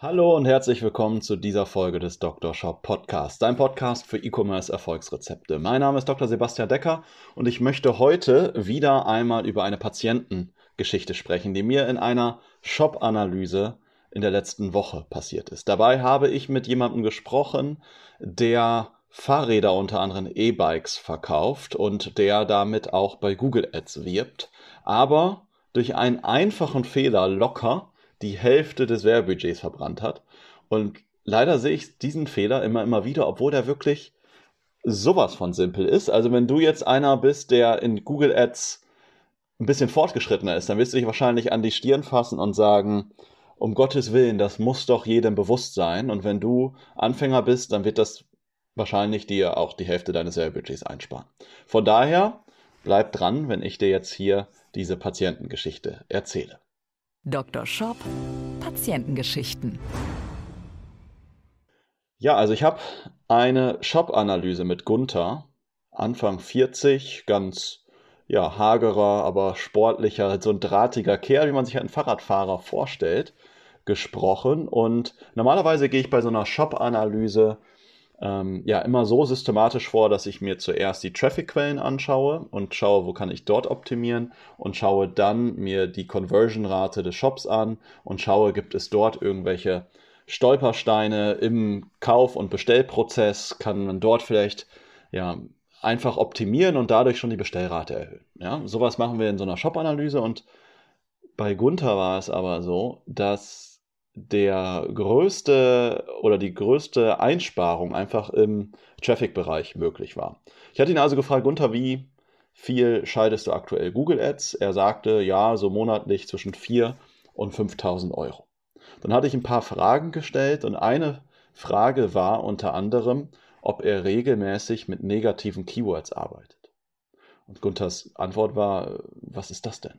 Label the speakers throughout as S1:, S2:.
S1: Hallo und herzlich willkommen zu dieser Folge des Dr. Shop Podcasts, dein Podcast für E-Commerce Erfolgsrezepte. Mein Name ist Dr. Sebastian Decker und ich möchte heute wieder einmal über eine Patientengeschichte sprechen, die mir in einer Shop-Analyse in der letzten Woche passiert ist. Dabei habe ich mit jemandem gesprochen, der Fahrräder unter anderem E-Bikes verkauft und der damit auch bei Google Ads wirbt, aber durch einen einfachen Fehler locker die Hälfte des Werbebudgets verbrannt hat. Und leider sehe ich diesen Fehler immer, immer wieder, obwohl der wirklich sowas von simpel ist. Also wenn du jetzt einer bist, der in Google Ads ein bisschen fortgeschrittener ist, dann wirst du dich wahrscheinlich an die Stirn fassen und sagen, um Gottes Willen, das muss doch jedem bewusst sein. Und wenn du Anfänger bist, dann wird das wahrscheinlich dir auch die Hälfte deines Werbebudgets einsparen. Von daher bleib dran, wenn ich dir jetzt hier diese Patientengeschichte erzähle.
S2: Dr. Shop Patientengeschichten.
S1: Ja, also ich habe eine Shop-Analyse mit Gunther, Anfang 40, ganz ja, hagerer, aber sportlicher, so ein drahtiger Kerl, wie man sich einen Fahrradfahrer vorstellt, gesprochen. Und normalerweise gehe ich bei so einer Shop-Analyse ähm, ja immer so systematisch vor, dass ich mir zuerst die Traffic-Quellen anschaue und schaue, wo kann ich dort optimieren und schaue dann mir die Conversion-Rate des Shops an und schaue, gibt es dort irgendwelche Stolpersteine im Kauf- und Bestellprozess, kann man dort vielleicht ja, einfach optimieren und dadurch schon die Bestellrate erhöhen. Ja, sowas machen wir in so einer Shop-Analyse und bei Gunther war es aber so, dass der größte oder die größte Einsparung einfach im Traffic-Bereich möglich war. Ich hatte ihn also gefragt, Gunther, wie viel schaltest du aktuell Google Ads? Er sagte, ja, so monatlich zwischen 4 und 5000 Euro. Dann hatte ich ein paar Fragen gestellt und eine Frage war unter anderem, ob er regelmäßig mit negativen Keywords arbeitet. Und Gunthers Antwort war, was ist das denn?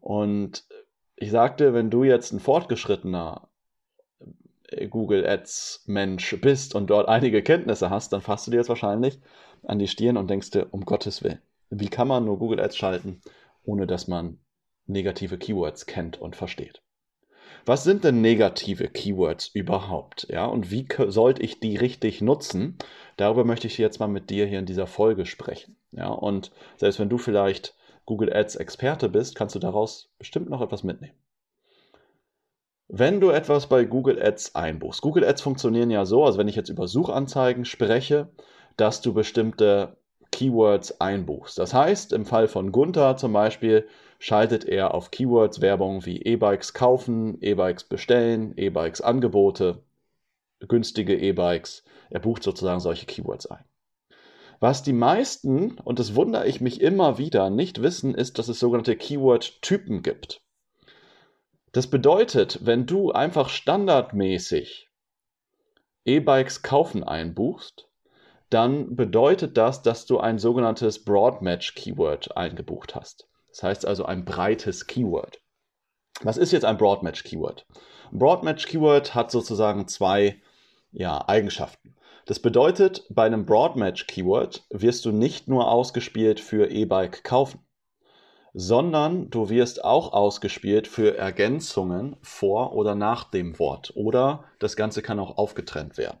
S1: Und ich sagte, wenn du jetzt ein fortgeschrittener äh, Google Ads Mensch bist und dort einige Kenntnisse hast, dann fasst du dir jetzt wahrscheinlich an die Stirn und denkst dir, um Gottes Willen, wie kann man nur Google Ads schalten, ohne dass man negative Keywords kennt und versteht? Was sind denn negative Keywords überhaupt? Ja, und wie sollte ich die richtig nutzen? Darüber möchte ich jetzt mal mit dir hier in dieser Folge sprechen. Ja, und selbst wenn du vielleicht Google Ads Experte bist, kannst du daraus bestimmt noch etwas mitnehmen. Wenn du etwas bei Google Ads einbuchst, Google Ads funktionieren ja so, also wenn ich jetzt über Suchanzeigen spreche, dass du bestimmte Keywords einbuchst. Das heißt, im Fall von Gunther zum Beispiel, schaltet er auf Keywords Werbung wie E-Bikes kaufen, E-Bikes bestellen, E-Bikes Angebote, günstige E-Bikes. Er bucht sozusagen solche Keywords ein. Was die meisten, und das wundere ich mich immer wieder, nicht wissen, ist, dass es sogenannte Keyword-Typen gibt. Das bedeutet, wenn du einfach standardmäßig E-Bikes kaufen einbuchst, dann bedeutet das, dass du ein sogenanntes Broadmatch-Keyword eingebucht hast. Das heißt also ein breites Keyword. Was ist jetzt ein Broadmatch Keyword? Ein Broadmatch Keyword hat sozusagen zwei ja, Eigenschaften. Das bedeutet, bei einem Broadmatch Keyword wirst du nicht nur ausgespielt für E-Bike kaufen, sondern du wirst auch ausgespielt für Ergänzungen vor oder nach dem Wort oder das Ganze kann auch aufgetrennt werden.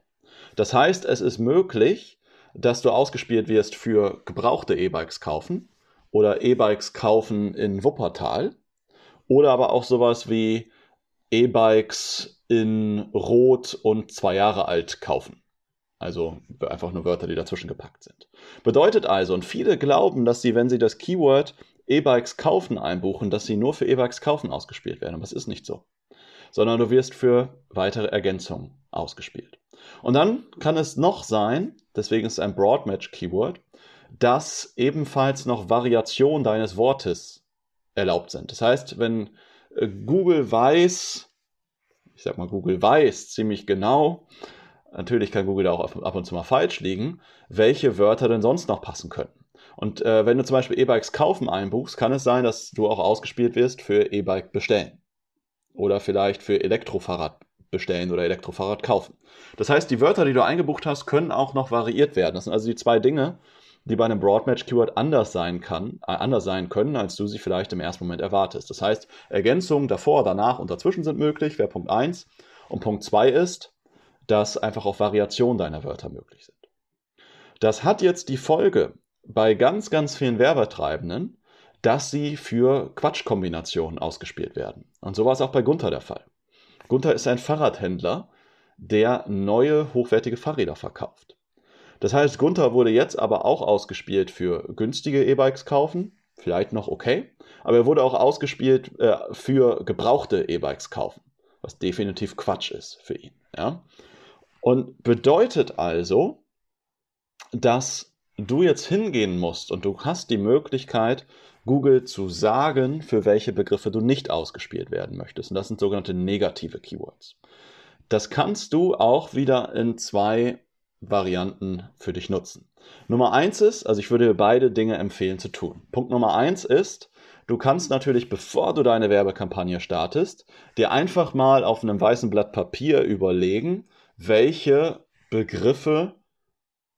S1: Das heißt, es ist möglich, dass du ausgespielt wirst für gebrauchte E-Bikes kaufen oder E-Bikes kaufen in Wuppertal oder aber auch sowas wie E-Bikes in Rot und zwei Jahre alt kaufen. Also einfach nur Wörter, die dazwischen gepackt sind. Bedeutet also, und viele glauben, dass sie, wenn sie das Keyword E-Bikes kaufen einbuchen, dass sie nur für E-Bikes kaufen ausgespielt werden. Aber es ist nicht so. Sondern du wirst für weitere Ergänzungen ausgespielt. Und dann kann es noch sein, deswegen ist es ein Broadmatch Keyword, dass ebenfalls noch Variationen deines Wortes erlaubt sind. Das heißt, wenn äh, Google weiß, ich sag mal, Google weiß ziemlich genau, natürlich kann Google da auch ab und zu mal falsch liegen, welche Wörter denn sonst noch passen könnten. Und äh, wenn du zum Beispiel E-Bikes kaufen einbuchst, kann es sein, dass du auch ausgespielt wirst für E-Bike bestellen. Oder vielleicht für Elektrofahrrad bestellen oder Elektrofahrrad kaufen. Das heißt, die Wörter, die du eingebucht hast, können auch noch variiert werden. Das sind also die zwei Dinge, die bei einem Broadmatch-Keyword anders sein kann, äh, anders sein können, als du sie vielleicht im ersten Moment erwartest. Das heißt, Ergänzungen davor, danach und dazwischen sind möglich, wäre Punkt 1. Und Punkt 2 ist, dass einfach auch Variationen deiner Wörter möglich sind. Das hat jetzt die Folge, bei ganz, ganz vielen Werbetreibenden, dass sie für Quatschkombinationen ausgespielt werden. Und so war es auch bei Gunther der Fall. Gunther ist ein Fahrradhändler, der neue, hochwertige Fahrräder verkauft. Das heißt, Gunther wurde jetzt aber auch ausgespielt für günstige E-Bikes kaufen, vielleicht noch okay, aber er wurde auch ausgespielt äh, für gebrauchte E-Bikes kaufen, was definitiv Quatsch ist für ihn. Ja? Und bedeutet also, dass du jetzt hingehen musst und du hast die Möglichkeit, Google zu sagen, für welche Begriffe du nicht ausgespielt werden möchtest. Und das sind sogenannte negative Keywords. Das kannst du auch wieder in zwei Varianten für dich nutzen. Nummer eins ist, also ich würde dir beide Dinge empfehlen zu tun. Punkt Nummer eins ist, du kannst natürlich, bevor du deine Werbekampagne startest, dir einfach mal auf einem weißen Blatt Papier überlegen, welche Begriffe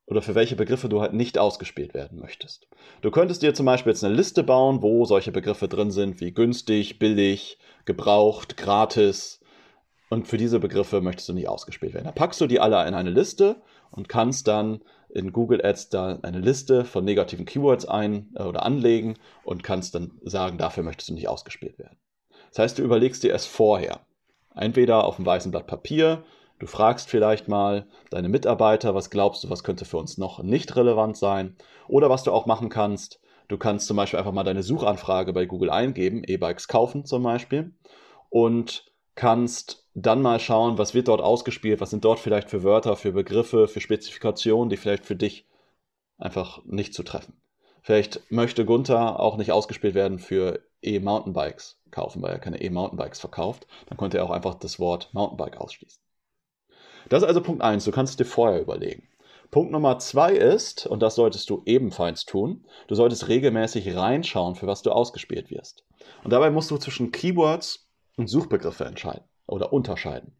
S1: oder für welche Begriffe du halt nicht ausgespielt werden möchtest. Du könntest dir zum Beispiel jetzt eine Liste bauen, wo solche Begriffe drin sind wie günstig, billig, gebraucht, gratis. Und für diese Begriffe möchtest du nicht ausgespielt werden. Da packst du die alle in eine Liste und kannst dann in Google Ads da eine Liste von negativen Keywords ein äh, oder anlegen und kannst dann sagen, dafür möchtest du nicht ausgespielt werden. Das heißt, du überlegst dir es vorher. Entweder auf einem weißen Blatt Papier Du fragst vielleicht mal deine Mitarbeiter, was glaubst du, was könnte für uns noch nicht relevant sein? Oder was du auch machen kannst, du kannst zum Beispiel einfach mal deine Suchanfrage bei Google eingeben, E-Bikes kaufen zum Beispiel, und kannst dann mal schauen, was wird dort ausgespielt, was sind dort vielleicht für Wörter, für Begriffe, für Spezifikationen, die vielleicht für dich einfach nicht zu treffen. Vielleicht möchte Gunther auch nicht ausgespielt werden für E-Mountainbikes kaufen, weil er keine E-Mountainbikes verkauft. Dann könnte er auch einfach das Wort Mountainbike ausschließen. Das ist also Punkt 1, du kannst dir vorher überlegen. Punkt Nummer 2 ist, und das solltest du ebenfalls tun, du solltest regelmäßig reinschauen, für was du ausgespielt wirst. Und dabei musst du zwischen Keywords und Suchbegriffe entscheiden oder unterscheiden.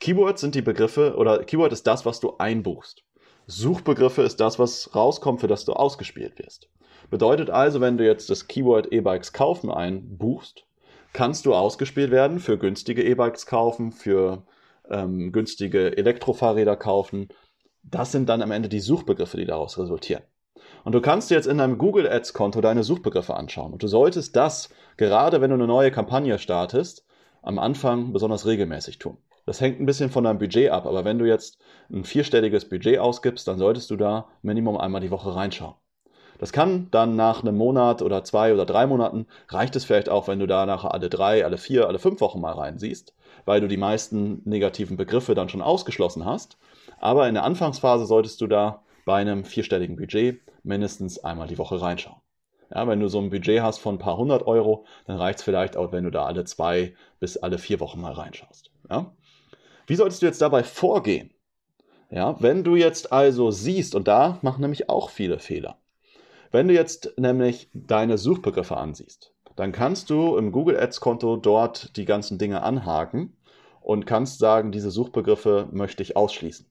S1: Keywords sind die Begriffe oder Keyword ist das, was du einbuchst. Suchbegriffe ist das, was rauskommt, für das du ausgespielt wirst. Bedeutet also, wenn du jetzt das Keyword E-Bikes kaufen einbuchst, kannst du ausgespielt werden für günstige E-Bikes kaufen, für ähm, günstige Elektrofahrräder kaufen. Das sind dann am Ende die Suchbegriffe, die daraus resultieren. Und du kannst jetzt in deinem Google Ads Konto deine Suchbegriffe anschauen. Und du solltest das, gerade wenn du eine neue Kampagne startest, am Anfang besonders regelmäßig tun. Das hängt ein bisschen von deinem Budget ab, aber wenn du jetzt ein vierstelliges Budget ausgibst, dann solltest du da Minimum einmal die Woche reinschauen. Das kann dann nach einem Monat oder zwei oder drei Monaten, reicht es vielleicht auch, wenn du da nachher alle drei, alle vier, alle fünf Wochen mal reinsiehst weil du die meisten negativen Begriffe dann schon ausgeschlossen hast. Aber in der Anfangsphase solltest du da bei einem vierstelligen Budget mindestens einmal die Woche reinschauen. Ja, wenn du so ein Budget hast von ein paar hundert Euro, dann reicht es vielleicht auch, wenn du da alle zwei bis alle vier Wochen mal reinschaust. Ja? Wie solltest du jetzt dabei vorgehen? Ja, wenn du jetzt also siehst, und da machen nämlich auch viele Fehler, wenn du jetzt nämlich deine Suchbegriffe ansiehst, dann kannst du im Google Ads Konto dort die ganzen Dinge anhaken und kannst sagen, diese Suchbegriffe möchte ich ausschließen.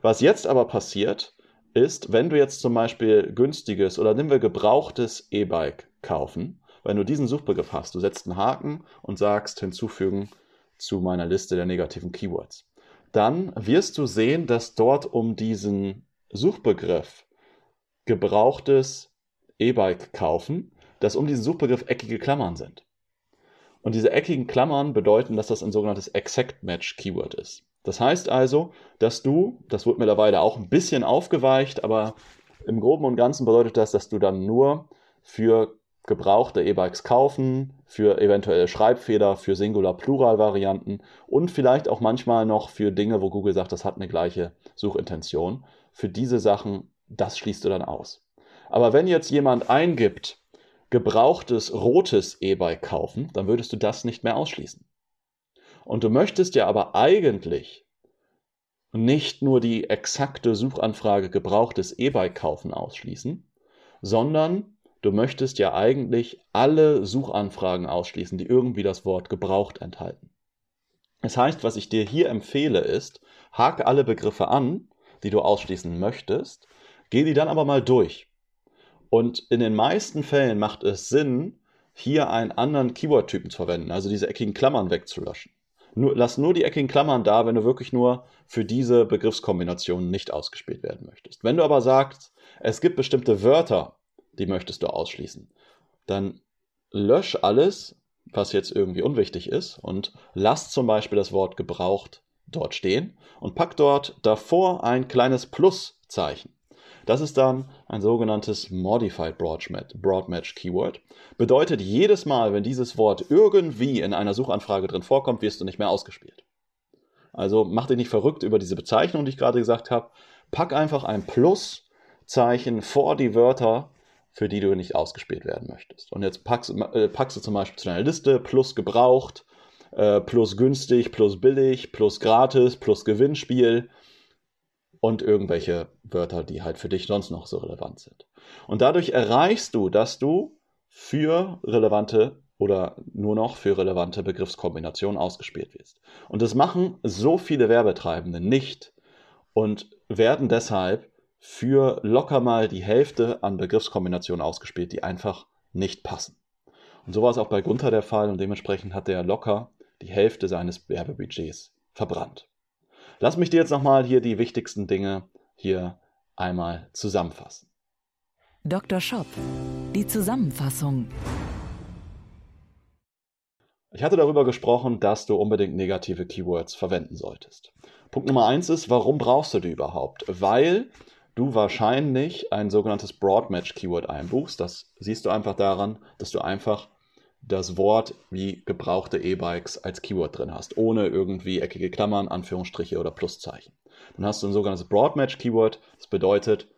S1: Was jetzt aber passiert, ist, wenn du jetzt zum Beispiel günstiges oder nehmen wir gebrauchtes E-Bike kaufen, wenn du diesen Suchbegriff hast, du setzt einen Haken und sagst hinzufügen zu meiner Liste der negativen Keywords, dann wirst du sehen, dass dort um diesen Suchbegriff gebrauchtes E-Bike kaufen, dass um diesen Suchbegriff eckige Klammern sind. Und diese eckigen Klammern bedeuten, dass das ein sogenanntes Exact Match Keyword ist. Das heißt also, dass du, das wird mittlerweile auch ein bisschen aufgeweicht, aber im Groben und Ganzen bedeutet das, dass du dann nur für gebrauchte E-Bikes kaufen, für eventuelle Schreibfehler, für Singular-Plural-Varianten und vielleicht auch manchmal noch für Dinge, wo Google sagt, das hat eine gleiche Suchintention. Für diese Sachen, das schließt du dann aus. Aber wenn jetzt jemand eingibt, gebrauchtes rotes E-Bike kaufen, dann würdest du das nicht mehr ausschließen. Und du möchtest ja aber eigentlich nicht nur die exakte Suchanfrage gebrauchtes E-Bike kaufen ausschließen, sondern du möchtest ja eigentlich alle Suchanfragen ausschließen, die irgendwie das Wort gebraucht enthalten. Das heißt, was ich dir hier empfehle ist, hake alle Begriffe an, die du ausschließen möchtest, geh die dann aber mal durch. Und in den meisten Fällen macht es Sinn, hier einen anderen Keyword-Typen zu verwenden, also diese eckigen Klammern wegzulöschen. Nur, lass nur die eckigen Klammern da, wenn du wirklich nur für diese Begriffskombination nicht ausgespielt werden möchtest. Wenn du aber sagst, es gibt bestimmte Wörter, die möchtest du ausschließen, dann lösch alles, was jetzt irgendwie unwichtig ist und lass zum Beispiel das Wort gebraucht dort stehen und pack dort davor ein kleines Pluszeichen. Das ist dann ein sogenanntes Modified Broadmatch Keyword. Bedeutet, jedes Mal, wenn dieses Wort irgendwie in einer Suchanfrage drin vorkommt, wirst du nicht mehr ausgespielt. Also mach dich nicht verrückt über diese Bezeichnung, die ich gerade gesagt habe. Pack einfach ein Pluszeichen vor die Wörter, für die du nicht ausgespielt werden möchtest. Und jetzt packst, äh, packst du zum Beispiel zu deiner Liste plus gebraucht, äh, plus günstig, plus billig, plus gratis, plus Gewinnspiel und irgendwelche Wörter, die halt für dich sonst noch so relevant sind. Und dadurch erreichst du, dass du für relevante oder nur noch für relevante Begriffskombinationen ausgespielt wirst. Und das machen so viele Werbetreibende nicht und werden deshalb für locker mal die Hälfte an Begriffskombinationen ausgespielt, die einfach nicht passen. Und so war es auch bei Gunther der Fall und dementsprechend hat er locker die Hälfte seines Werbebudgets verbrannt. Lass mich dir jetzt nochmal hier die wichtigsten Dinge hier einmal zusammenfassen.
S2: Dr. Shop, die Zusammenfassung.
S1: Ich hatte darüber gesprochen, dass du unbedingt negative Keywords verwenden solltest. Punkt Nummer eins ist, warum brauchst du die überhaupt? Weil du wahrscheinlich ein sogenanntes Broadmatch Keyword einbuchst. Das siehst du einfach daran, dass du einfach das Wort wie gebrauchte E-Bikes als Keyword drin hast, ohne irgendwie eckige Klammern, Anführungsstriche oder Pluszeichen. Dann hast du ein sogenanntes Broadmatch-Keyword. Das bedeutet,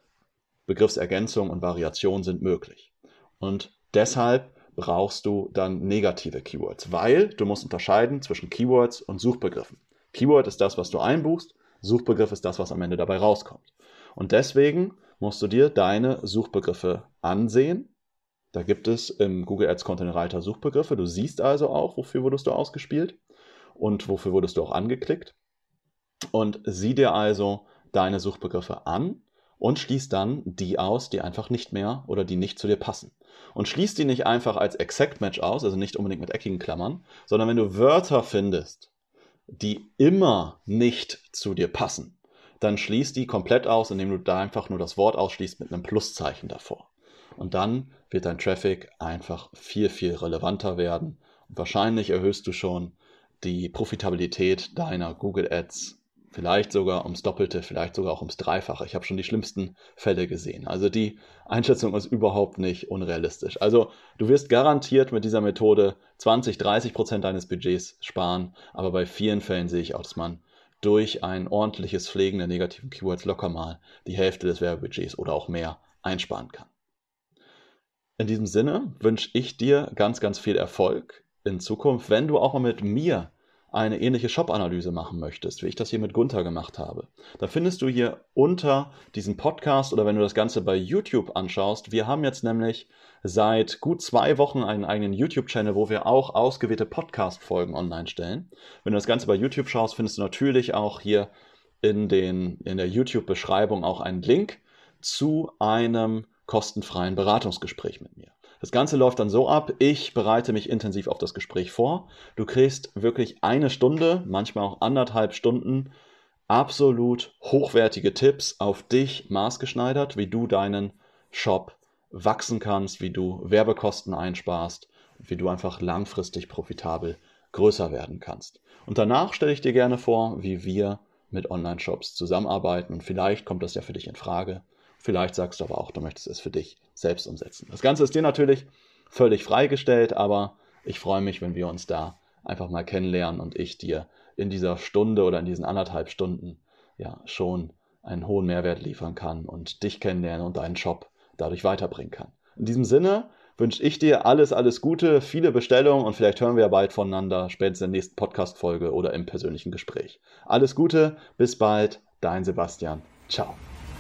S1: Begriffsergänzung und Variation sind möglich. Und deshalb brauchst du dann negative Keywords, weil du musst unterscheiden zwischen Keywords und Suchbegriffen. Keyword ist das, was du einbuchst, Suchbegriff ist das, was am Ende dabei rauskommt. Und deswegen musst du dir deine Suchbegriffe ansehen da gibt es im Google Ads Content Writer Suchbegriffe. Du siehst also auch, wofür wurdest du ausgespielt und wofür wurdest du auch angeklickt. Und sieh dir also deine Suchbegriffe an und schließ dann die aus, die einfach nicht mehr oder die nicht zu dir passen. Und schließ die nicht einfach als Exact Match aus, also nicht unbedingt mit eckigen Klammern, sondern wenn du Wörter findest, die immer nicht zu dir passen, dann schließ die komplett aus, indem du da einfach nur das Wort ausschließt mit einem Pluszeichen davor. Und dann wird dein Traffic einfach viel, viel relevanter werden. Und wahrscheinlich erhöhst du schon die Profitabilität deiner Google Ads vielleicht sogar ums Doppelte, vielleicht sogar auch ums Dreifache. Ich habe schon die schlimmsten Fälle gesehen. Also die Einschätzung ist überhaupt nicht unrealistisch. Also du wirst garantiert mit dieser Methode 20, 30 Prozent deines Budgets sparen, aber bei vielen Fällen sehe ich auch, dass man durch ein ordentliches Pflegen der negativen Keywords locker mal die Hälfte des Werbebudgets oder auch mehr einsparen kann. In diesem Sinne wünsche ich dir ganz, ganz viel Erfolg in Zukunft, wenn du auch mal mit mir eine ähnliche Shop-Analyse machen möchtest, wie ich das hier mit Gunther gemacht habe. Da findest du hier unter diesem Podcast oder wenn du das Ganze bei YouTube anschaust, wir haben jetzt nämlich seit gut zwei Wochen einen eigenen YouTube-Channel, wo wir auch ausgewählte Podcast-Folgen online stellen. Wenn du das Ganze bei YouTube schaust, findest du natürlich auch hier in, den, in der YouTube-Beschreibung auch einen Link zu einem kostenfreien Beratungsgespräch mit mir. Das Ganze läuft dann so ab, ich bereite mich intensiv auf das Gespräch vor. Du kriegst wirklich eine Stunde, manchmal auch anderthalb Stunden absolut hochwertige Tipps auf dich maßgeschneidert, wie du deinen Shop wachsen kannst, wie du Werbekosten einsparst wie du einfach langfristig profitabel größer werden kannst. Und danach stelle ich dir gerne vor, wie wir mit Online-Shops zusammenarbeiten und vielleicht kommt das ja für dich in Frage. Vielleicht sagst du aber auch, du möchtest es für dich selbst umsetzen. Das Ganze ist dir natürlich völlig freigestellt, aber ich freue mich, wenn wir uns da einfach mal kennenlernen und ich dir in dieser Stunde oder in diesen anderthalb Stunden ja schon einen hohen Mehrwert liefern kann und dich kennenlernen und deinen Shop dadurch weiterbringen kann. In diesem Sinne wünsche ich dir alles, alles Gute, viele Bestellungen und vielleicht hören wir ja bald voneinander, spätestens in der nächsten Podcast-Folge oder im persönlichen Gespräch. Alles Gute, bis bald, dein Sebastian. Ciao.